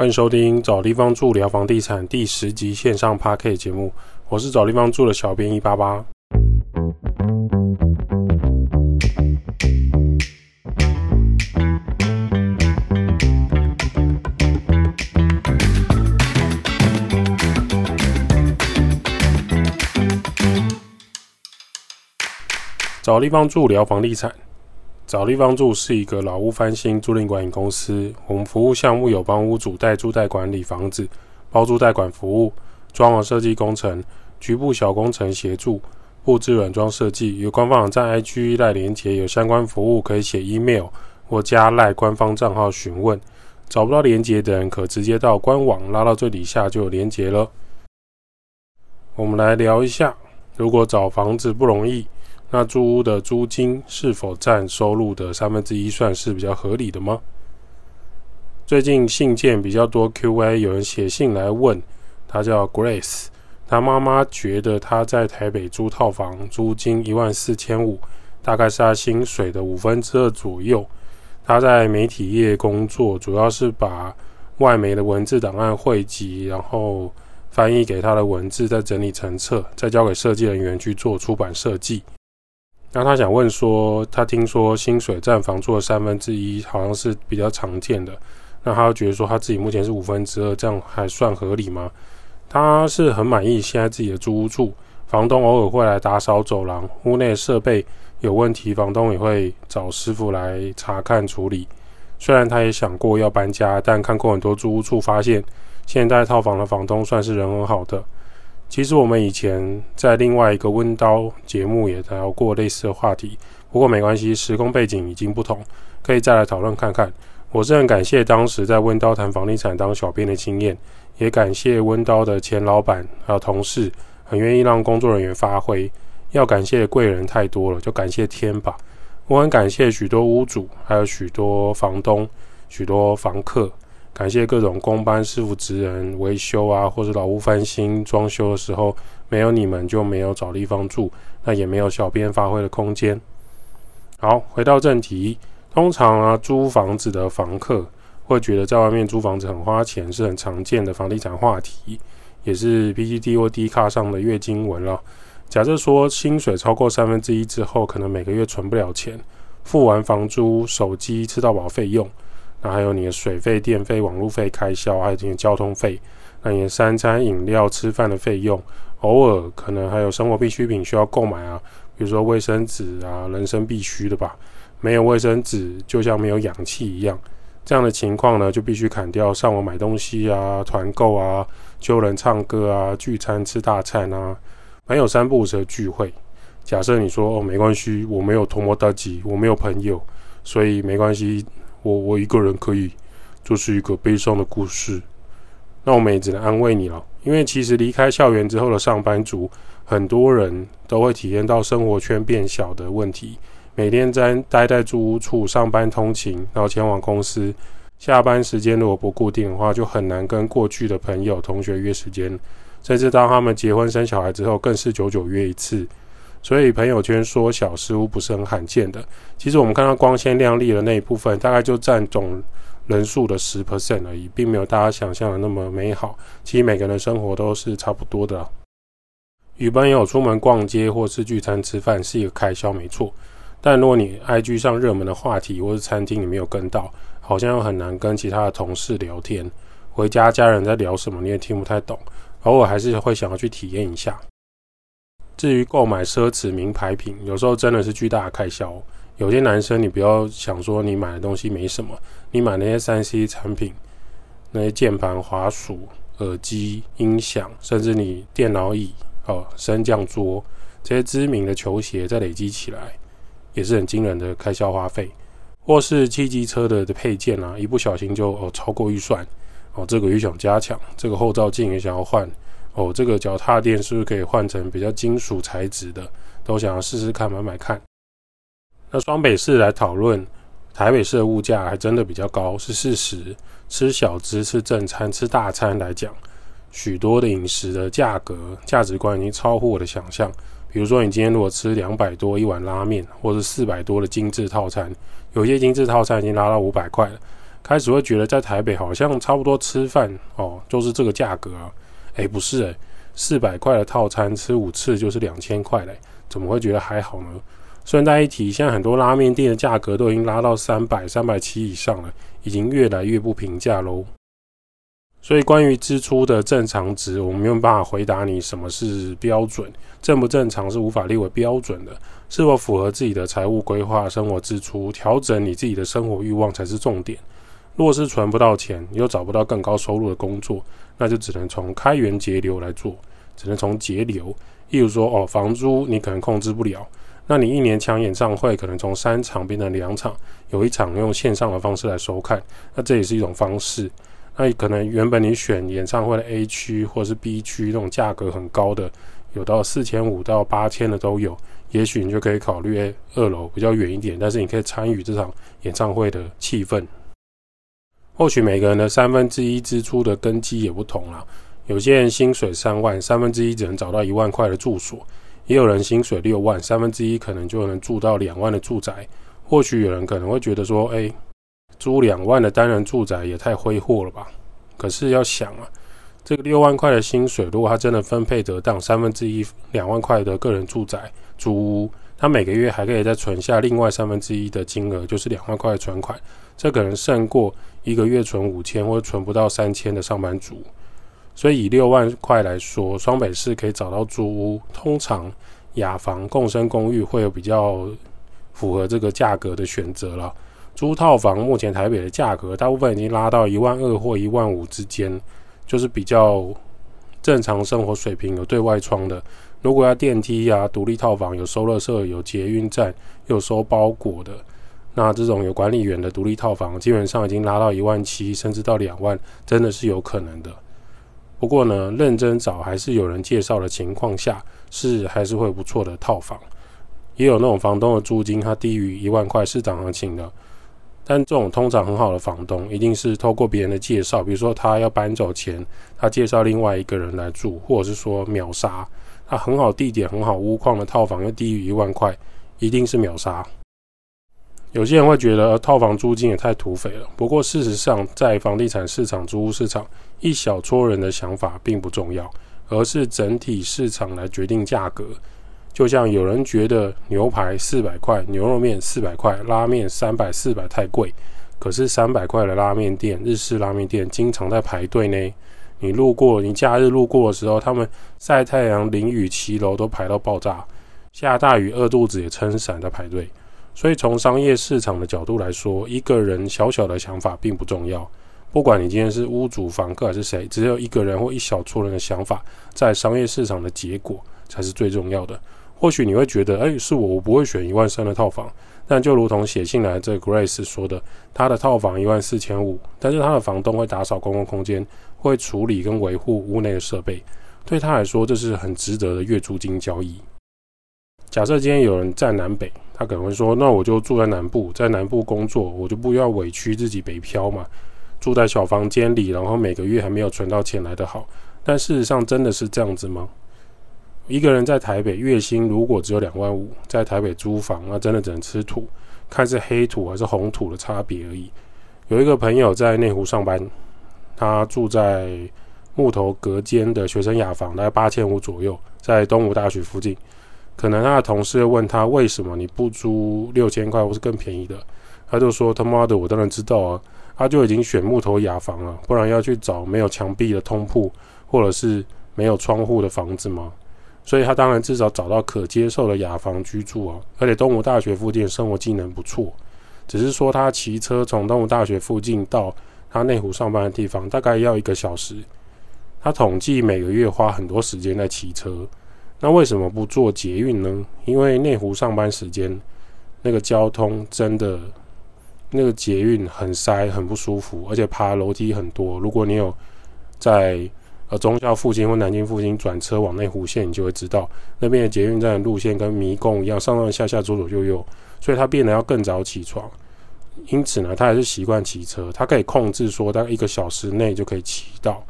欢迎收听找地方住聊房地产第十集线上 p a r k 节目，我是找地方住的小编一八八。找地方住聊房地产。找地方住是一个老屋翻新租赁管理公司。我们服务项目有帮屋主代租代管理房子、包租代管服务、装潢设计工程、局部小工程协助、布置软装设计。有官方网站 IG 赖连接，有相关服务可以写 email 或加赖官方账号询问。找不到连接的人，可直接到官网拉到最底下就有连接了。我们来聊一下，如果找房子不容易。那租屋的租金是否占收入的三分之一，算是比较合理的吗？最近信件比较多，Q&A 有人写信来问，他叫 Grace，他妈妈觉得他在台北租套房，租金一万四千五，大概是他薪水的五分之二左右。他在媒体业工作，主要是把外媒的文字档案汇集，然后翻译给他的文字，再整理成册，再交给设计人员去做出版设计。那他想问说，他听说薪水占房租的三分之一，好像是比较常见的。那他觉得说，他自己目前是五分之二，这样还算合理吗？他是很满意现在自己的租屋处，房东偶尔会来打扫走廊，屋内设备有问题，房东也会找师傅来查看处理。虽然他也想过要搬家，但看过很多租屋处，发现现在套房的房东算是人很好的。其实我们以前在另外一个温刀节目也聊过类似的话题，不过没关系，时空背景已经不同，可以再来讨论看看。我是很感谢当时在温刀谈房地产当小编的经验，也感谢温刀的前老板还有同事，很愿意让工作人员发挥。要感谢的贵人太多了，就感谢天吧。我很感谢许多屋主，还有许多房东，许多房客。感谢各种工班师傅、职人维修啊，或者老屋翻新装修的时候，没有你们就没有找地方住，那也没有小编发挥的空间。好，回到正题，通常啊，租房子的房客会觉得在外面租房子很花钱，是很常见的房地产话题，也是 PGT 或 D 卡上的月经文了。假设说薪水超过三分之一之后，可能每个月存不了钱，付完房租、手机、吃到饱费用。那还有你的水费、电费、网络费开销，还有这些交通费，那你的三餐饮料、吃饭的费用，偶尔可能还有生活必需品需要购买啊，比如说卫生纸啊，人生必须的吧。没有卫生纸，就像没有氧气一样。这样的情况呢，就必须砍掉上网买东西啊、团购啊、揪人唱歌啊、聚餐吃大餐啊，朋友三不五时聚会。假设你说哦，没关系，我没有同摩大吉，我没有朋友，所以没关系。我我一个人可以，就是一个悲伤的故事。那我们也只能安慰你了，因为其实离开校园之后的上班族，很多人都会体验到生活圈变小的问题。每天在待在住屋处上班通勤，然后前往公司，下班时间如果不固定的话，就很难跟过去的朋友、同学约时间。甚至当他们结婚生小孩之后，更是久久约一次。所以朋友圈缩小似乎不是很罕见的。其实我们看到光鲜亮丽的那一部分，大概就占总人数的十 percent 而已，并没有大家想象的那么美好。其实每个人生活都是差不多的。与朋友出门逛街或是聚餐吃饭是一个开销，没错。但如果你 IG 上热门的话题或是餐厅你没有跟到，好像又很难跟其他的同事聊天。回家家人在聊什么你也听不太懂，偶尔还是会想要去体验一下。至于购买奢侈名牌品，有时候真的是巨大的开销。有些男生，你不要想说你买的东西没什么，你买那些三 C 产品，那些键盘、滑鼠、耳机、音响，甚至你电脑椅、哦升降桌这些知名的球鞋，再累积起来，也是很惊人的开销花费。或是汽机车的的配件啊，一不小心就哦超过预算，哦这个也想加强，这个后照镜也想要换。哦，这个脚踏垫是不是可以换成比较金属材质的？都想要试试看，买买看。那双北市来讨论，台北市的物价还真的比较高，是事实。吃小吃、吃正餐、吃大餐来讲，许多的饮食的价格、价值观已经超乎我的想象。比如说，你今天如果吃两百多一碗拉面，或者四百多的精致套餐，有些精致套餐已经拉到五百块了。开始会觉得在台北好像差不多吃饭哦，就是这个价格啊。诶，不是诶，四百块的套餐吃五次就是两千块嘞，怎么会觉得还好呢？顺带一提，现在很多拉面店的价格都已经拉到三百、三百七以上了，已经越来越不平价喽。所以，关于支出的正常值，我们没有办法回答你什么是标准，正不正常是无法列为标准的。是否符合自己的财务规划、生活支出，调整你自己的生活欲望才是重点。若是存不到钱，又找不到更高收入的工作，那就只能从开源节流来做，只能从节流。例如说，哦，房租你可能控制不了，那你一年抢演唱会，可能从三场变成两场，有一场用线上的方式来收看，那这也是一种方式。那可能原本你选演唱会的 A 区或是 B 区，那种价格很高的，有到四千五到八千的都有，也许你就可以考虑二楼比较远一点，但是你可以参与这场演唱会的气氛。或许每个人的三分之一支出的根基也不同啦，有些人薪水三万，三分之一只能找到一万块的住所，也有人薪水六万，三分之一可能就能住到两万的住宅。或许有人可能会觉得说，哎。租两万的单人住宅也太挥霍了吧？可是要想啊，这个六万块的薪水，如果他真的分配得当，三分之一两万块的个人住宅租屋，他每个月还可以再存下另外三分之一的金额，就是两万块的存款，这可能胜过一个月存五千或存不到三千的上班族。所以以六万块来说，双北市可以找到租屋，通常雅房、共生公寓会有比较符合这个价格的选择了。租套房目前台北的价格大部分已经拉到一万二或一万五之间，就是比较正常生活水平，有对外窗的。如果要电梯啊、独立套房、有收热设、有捷运站、有收包裹的，那这种有管理员的独立套房，基本上已经拉到一万七，甚至到两万，真的是有可能的。不过呢，认真找还是有人介绍的情况下，是还是会不错的套房。也有那种房东的租金，它低于一万块，市场行情的。但这种通常很好的房东，一定是透过别人的介绍，比如说他要搬走前，他介绍另外一个人来住，或者是说秒杀。他很好地点、很好屋况的套房又低于一万块，一定是秒杀。有些人会觉得套房租金也太土匪了。不过事实上，在房地产市场、租屋市场，一小撮人的想法并不重要，而是整体市场来决定价格。就像有人觉得牛排四百块，牛肉面四百块，拉面三百四百太贵，可是三百块的拉面店、日式拉面店经常在排队呢。你路过，你假日路过的时候，他们晒太阳、淋雨、骑楼都排到爆炸，下大雨饿肚子也撑伞在排队。所以从商业市场的角度来说，一个人小小的想法并不重要。不管你今天是屋主、房客还是谁，只有一个人或一小撮人的想法，在商业市场的结果才是最重要的。或许你会觉得，哎，是我，我不会选一万三的套房。但就如同写信来这 Grace 说的，他的套房一万四千五，但是他的房东会打扫公共空间，会处理跟维护屋内的设备，对他来说这是很值得的月租金交易。假设今天有人在南北，他可能会说，那我就住在南部，在南部工作，我就不要委屈自己北漂嘛，住在小房间里，然后每个月还没有存到钱来的好。但事实上真的是这样子吗？一个人在台北月薪如果只有两万五，在台北租房，那真的只能吃土，看是黑土还是红土的差别而已。有一个朋友在内湖上班，他住在木头隔间的学生雅房，大概八千五左右，在东吴大学附近。可能他的同事问他为什么你不租六千块或是更便宜的，他就说他妈的，我当然知道啊，他就已经选木头雅房了，不然要去找没有墙壁的通铺或者是没有窗户的房子吗？所以他当然至少找到可接受的雅房居住啊，而且东吴大学附近生活技能不错，只是说他骑车从东吴大学附近到他内湖上班的地方大概要一个小时，他统计每个月花很多时间在骑车，那为什么不坐捷运呢？因为内湖上班时间那个交通真的那个捷运很塞很不舒服，而且爬楼梯很多，如果你有在。呃中校附近或南京附近转车往内湖线，你就会知道那边的捷运站路线跟迷宫一样，上上下下左左右右，所以他变得要更早起床。因此呢，他还是习惯骑车，他可以控制说大概一个小时内就可以骑到。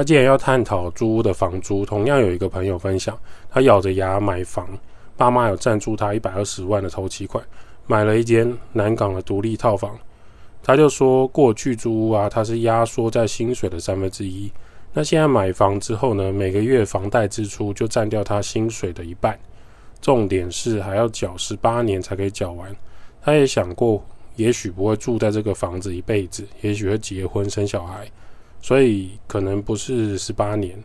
那既然要探讨租屋的房租，同样有一个朋友分享，他咬着牙买房，爸妈有赞助他一百二十万的头期款，买了一间南港的独立套房。他就说，过去租屋啊，它是压缩在薪水的三分之一。那现在买房之后呢，每个月房贷支出就占掉他薪水的一半。重点是还要缴十八年才可以缴完。他也想过，也许不会住在这个房子一辈子，也许会结婚生小孩，所以可能不是十八年。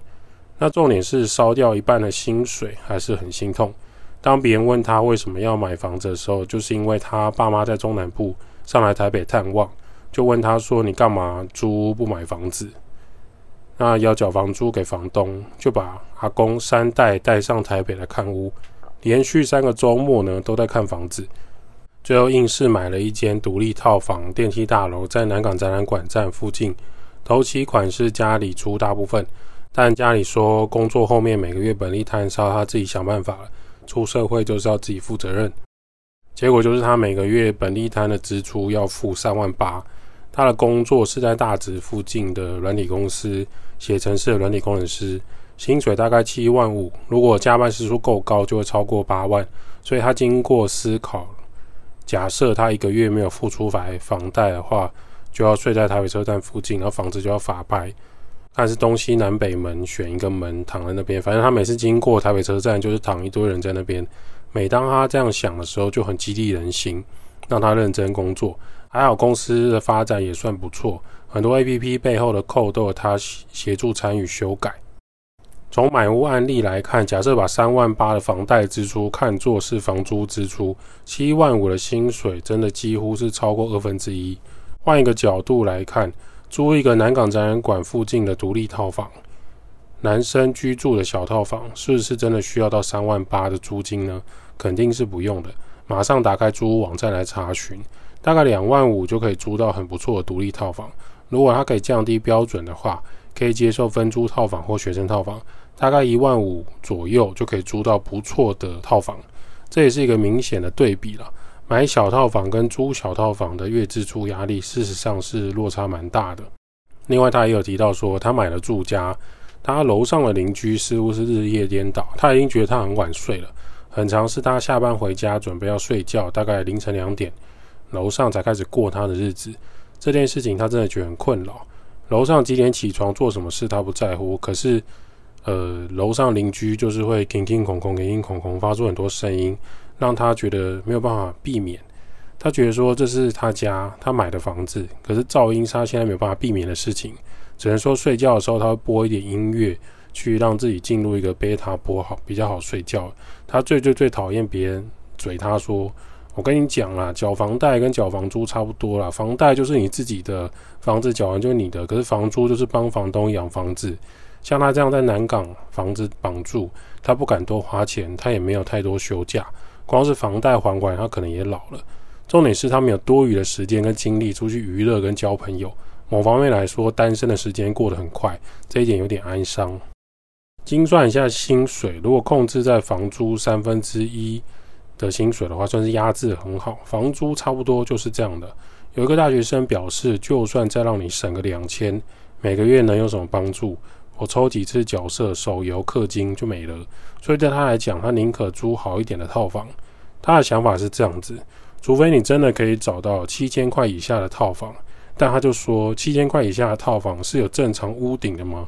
那重点是烧掉一半的薪水，还是很心痛。当别人问他为什么要买房子的时候，就是因为他爸妈在中南部上来台北探望，就问他说：“你干嘛租不买房子？”那要缴房租给房东，就把阿公三代带上台北来看屋，连续三个周末呢都在看房子，最后硬是买了一间独立套房电梯大楼，在南港展览馆站附近，头期款是家里出大部分。但家里说，工作后面每个月本利摊烧，他自己想办法了。出社会就是要自己负责任。结果就是他每个月本利摊的支出要付三万八。他的工作是在大直附近的软体公司写程式的软体工程师，薪水大概七万五。如果加班时数够高，就会超过八万。所以他经过思考，假设他一个月没有付出房房贷的话，就要睡在台北车站附近，然后房子就要法拍。看是东西南北门选一个门躺在那边，反正他每次经过台北车站就是躺一堆人在那边。每当他这样想的时候，就很激励人心，让他认真工作。还好公司的发展也算不错，很多 A P P 背后的扣都有他协助参与修改。从买屋案例来看，假设把三万八的房贷支出看作是房租支出，七万五的薪水真的几乎是超过二分之一。换一个角度来看。租一个南港展览馆附近的独立套房，男生居住的小套房，是不是真的需要到三万八的租金呢？肯定是不用的。马上打开租屋网站来查询，大概两万五就可以租到很不错的独立套房。如果它可以降低标准的话，可以接受分租套房或学生套房，大概一万五左右就可以租到不错的套房。这也是一个明显的对比了。买小套房跟租小套房的月支出压力，事实上是落差蛮大的。另外，他也有提到说，他买了住家，他楼上的邻居似乎是日夜颠倒，他已经觉得他很晚睡了。很长是他下班回家准备要睡觉，大概凌晨两点，楼上才开始过他的日子。这件事情他真的觉得很困扰。楼上几点起床做什么事他不在乎，可是，呃，楼上邻居就是会叮叮空空、叮叮空空，发出很多声音。让他觉得没有办法避免，他觉得说这是他家他买的房子，可是噪音是他现在没有办法避免的事情，只能说睡觉的时候他会播一点音乐，去让自己进入一个贝塔波好比较好睡觉。他最最最讨厌别人嘴他说，我跟你讲啦，缴房贷跟缴房租差不多啦，房贷就是你自己的房子缴完就是你的，可是房租就是帮房东养房子。像他这样在南港房子绑住，他不敢多花钱，他也没有太多休假。光是房贷还完，他可能也老了。重点是他们有多余的时间跟精力出去娱乐跟交朋友。某方面来说，单身的时间过得很快，这一点有点哀伤。精算一下薪水，如果控制在房租三分之一的薪水的话，算是压制很好。房租差不多就是这样的。有一个大学生表示，就算再让你省个两千，每个月能有什么帮助？我抽几次角色手游氪金就没了，所以对他来讲，他宁可租好一点的套房。他的想法是这样子：除非你真的可以找到七千块以下的套房，但他就说七千块以下的套房是有正常屋顶的吗？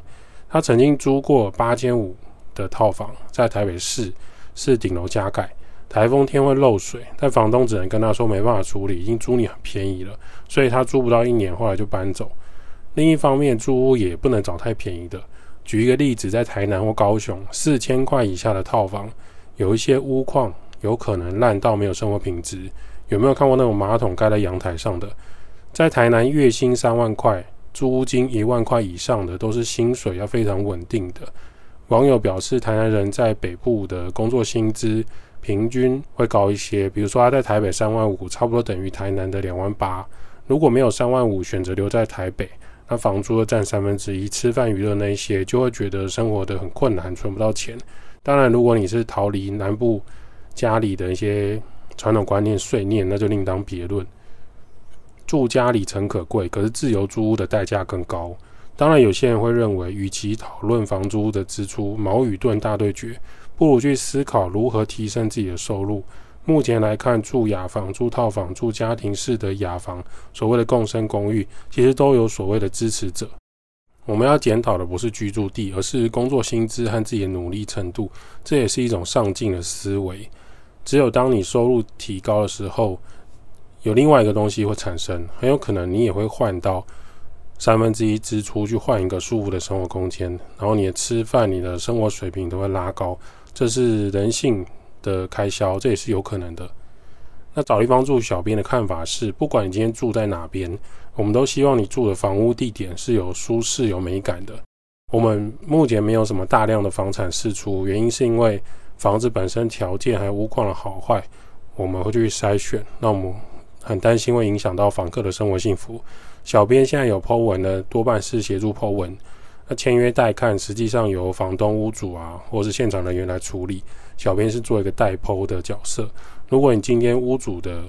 他曾经租过八千五的套房，在台北市是顶楼加盖，台风天会漏水，但房东只能跟他说没办法处理，已经租你很便宜了，所以他租不到一年，后来就搬走。另一方面，租屋也不能找太便宜的。举一个例子，在台南或高雄，四千块以下的套房，有一些屋况有可能烂到没有生活品质。有没有看过那种马桶盖在阳台上的？在台南月薪三万块，租金一万块以上的，都是薪水要非常稳定的。网友表示，台南人在北部的工作薪资平均会高一些，比如说他在台北三万五，差不多等于台南的两万八。如果没有三万五，选择留在台北。那房租占三分之一，吃饭娱乐那些就会觉得生活的很困难，存不到钱。当然，如果你是逃离南部家里的一些传统观念碎念，那就另当别论。住家里诚可贵，可是自由租屋的代价更高。当然，有些人会认为，与其讨论房租的支出，矛与盾大对决，不如去思考如何提升自己的收入。目前来看，住雅房、住套房、住家庭式的雅房，所谓的共生公寓，其实都有所谓的支持者。我们要检讨的不是居住地，而是工作薪资和自己的努力程度。这也是一种上进的思维。只有当你收入提高的时候，有另外一个东西会产生，很有可能你也会换到三分之一支出去换一个舒服的生活空间，然后你的吃饭、你的生活水平都会拉高。这是人性的开销，这也是有可能的。那找地方住，小编的看法是，不管你今天住在哪边，我们都希望你住的房屋地点是有舒适、有美感的。我们目前没有什么大量的房产释出，原因是因为房子本身条件还有屋况的好坏，我们会去筛选。那我们很担心会影响到房客的生活幸福。小编现在有 Po 文的，多半是协助 Po 文。那签约代看，实际上由房东、屋主啊，或是现场人员来处理。小编是做一个代剖的角色。如果你今天屋主的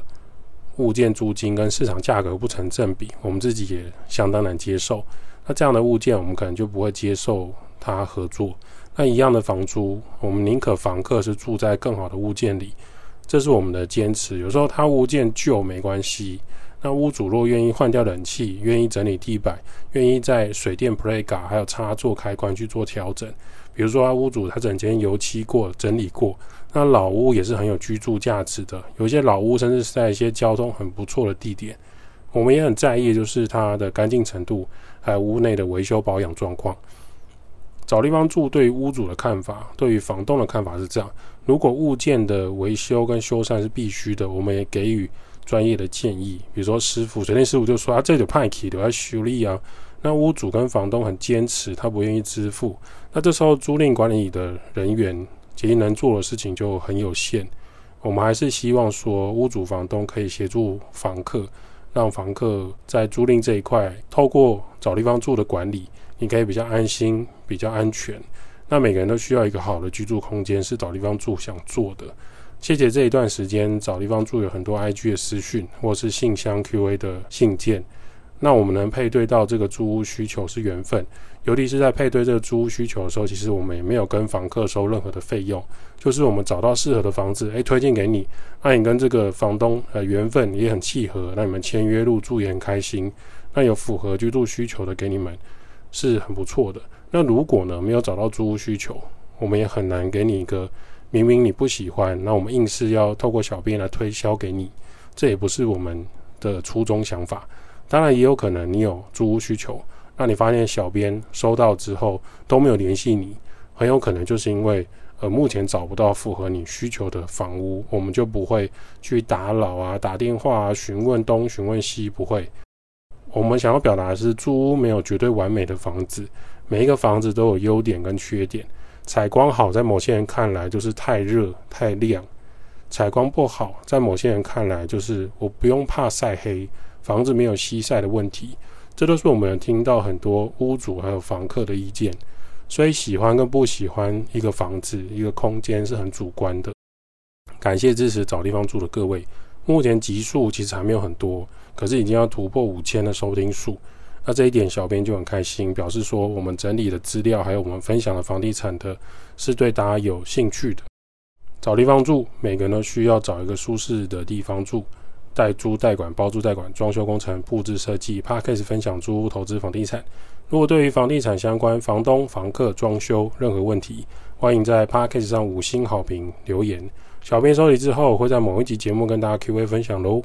物件租金跟市场价格不成正比，我们自己也相当难接受。那这样的物件，我们可能就不会接受他合作。那一样的房租，我们宁可房客是住在更好的物件里，这是我们的坚持。有时候他物件旧没关系。那屋主若愿意换掉冷气，愿意整理地板，愿意在水电 Playga 还有插座开关去做调整，比如说屋主他整间油漆过、整理过，那老屋也是很有居住价值的。有一些老屋甚至是在一些交通很不错的地点，我们也很在意，就是它的干净程度，还有屋内的维修保养状况。找地方住，对于屋主的看法，对于房东的看法是这样：如果物件的维修跟修缮是必须的，我们也给予。专业的建议，比如说师傅，水电师傅就说啊，这就派气的要修理啊。那屋主跟房东很坚持，他不愿意支付。那这时候租赁管理的人员其实能做的事情就很有限。我们还是希望说，屋主、房东可以协助房客，让房客在租赁这一块，透过找地方住的管理，你可以比较安心、比较安全。那每个人都需要一个好的居住空间，是找地方住想做的。谢谢这一段时间找地方住有很多 IG 的私讯或是信箱 QA 的信件，那我们能配对到这个租屋需求是缘分，尤其是在配对这个租屋需求的时候，其实我们也没有跟房客收任何的费用，就是我们找到适合的房子，诶，推荐给你，那你跟这个房东呃缘分也很契合，那你们签约入住也很开心，那有符合居住需求的给你们是很不错的。那如果呢没有找到租屋需求，我们也很难给你一个。明明你不喜欢，那我们硬是要透过小编来推销给你，这也不是我们的初衷想法。当然，也有可能你有租屋需求，那你发现小编收到之后都没有联系你，很有可能就是因为呃目前找不到符合你需求的房屋，我们就不会去打扰啊、打电话啊、询问东询问西，不会。我们想要表达的是，租屋没有绝对完美的房子，每一个房子都有优点跟缺点。采光好，在某些人看来就是太热太亮；采光不好，在某些人看来就是我不用怕晒黑，房子没有西晒的问题。这都是我们听到很多屋主还有房客的意见。所以喜欢跟不喜欢一个房子、一个空间是很主观的。感谢支持找地方住的各位，目前集数其实还没有很多，可是已经要突破五千的收听数。那这一点，小编就很开心，表示说我们整理的资料，还有我们分享的房地产的，是对大家有兴趣的。找地方住，每个人都需要找一个舒适的地方住，代租代管、包租代管、装修工程、布置设计。p a r k a s 分享租屋投资房地产。如果对于房地产相关、房东、房客、装修任何问题，欢迎在 p a r k a s 上五星好评留言。小编收集之后，会在某一集节目跟大家 Q&A 分享喽。